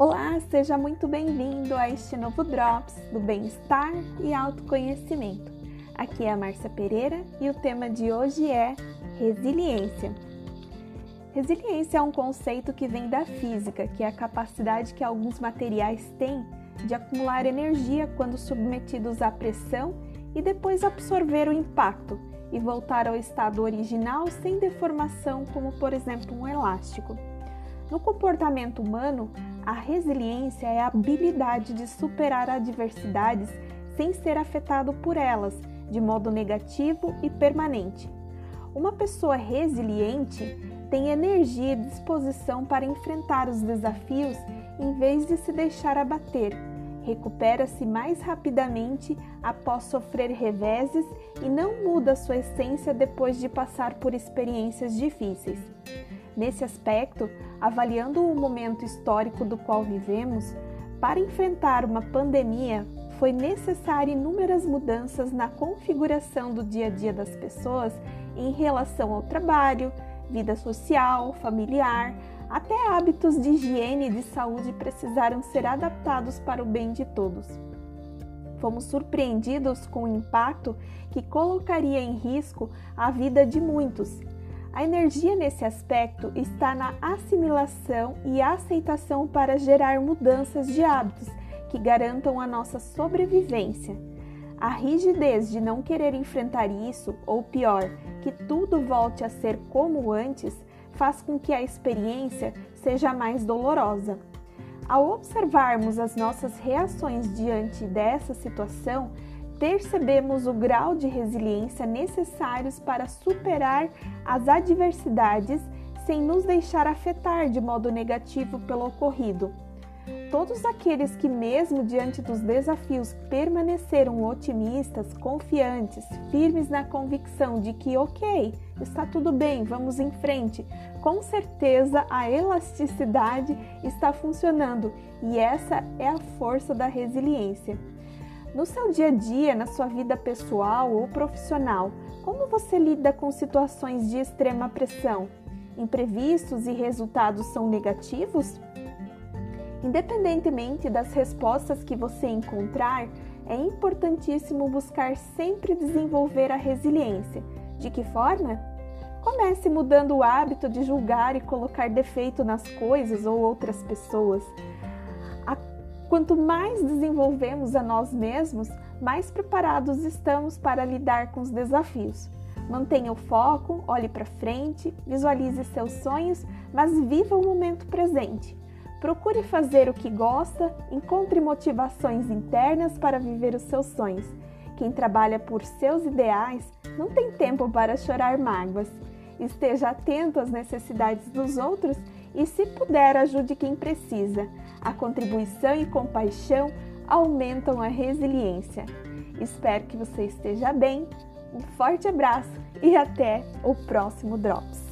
Olá, seja muito bem-vindo a este novo Drops do Bem-Estar e Autoconhecimento. Aqui é a Márcia Pereira e o tema de hoje é resiliência. Resiliência é um conceito que vem da física, que é a capacidade que alguns materiais têm de acumular energia quando submetidos à pressão e depois absorver o impacto e voltar ao estado original sem deformação, como por exemplo um elástico. No comportamento humano, a resiliência é a habilidade de superar adversidades sem ser afetado por elas, de modo negativo e permanente. Uma pessoa resiliente tem energia e disposição para enfrentar os desafios em vez de se deixar abater. Recupera-se mais rapidamente após sofrer reveses e não muda sua essência depois de passar por experiências difíceis. Nesse aspecto, avaliando o momento histórico do qual vivemos, para enfrentar uma pandemia, foi necessário inúmeras mudanças na configuração do dia a dia das pessoas em relação ao trabalho, vida social, familiar, até hábitos de higiene e de saúde precisaram ser adaptados para o bem de todos. Fomos surpreendidos com o impacto que colocaria em risco a vida de muitos a energia nesse aspecto está na assimilação e aceitação para gerar mudanças de hábitos que garantam a nossa sobrevivência. A rigidez de não querer enfrentar isso, ou pior, que tudo volte a ser como antes, faz com que a experiência seja mais dolorosa. Ao observarmos as nossas reações diante dessa situação, percebemos o grau de resiliência necessários para superar as adversidades sem nos deixar afetar de modo negativo pelo ocorrido. Todos aqueles que, mesmo diante dos desafios, permaneceram otimistas, confiantes, firmes na convicção de que, ok, está tudo bem, vamos em frente, com certeza a elasticidade está funcionando e essa é a força da resiliência. No seu dia a dia, na sua vida pessoal ou profissional, como você lida com situações de extrema pressão? Imprevistos e resultados são negativos? Independentemente das respostas que você encontrar, é importantíssimo buscar sempre desenvolver a resiliência. De que forma? Comece mudando o hábito de julgar e colocar defeito nas coisas ou outras pessoas. Quanto mais desenvolvemos a nós mesmos, mais preparados estamos para lidar com os desafios. Mantenha o foco, olhe para frente, visualize seus sonhos, mas viva o momento presente. Procure fazer o que gosta, encontre motivações internas para viver os seus sonhos. Quem trabalha por seus ideais não tem tempo para chorar mágoas. Esteja atento às necessidades dos outros e, se puder, ajude quem precisa. A contribuição e compaixão aumentam a resiliência. Espero que você esteja bem. Um forte abraço e até o próximo Drops.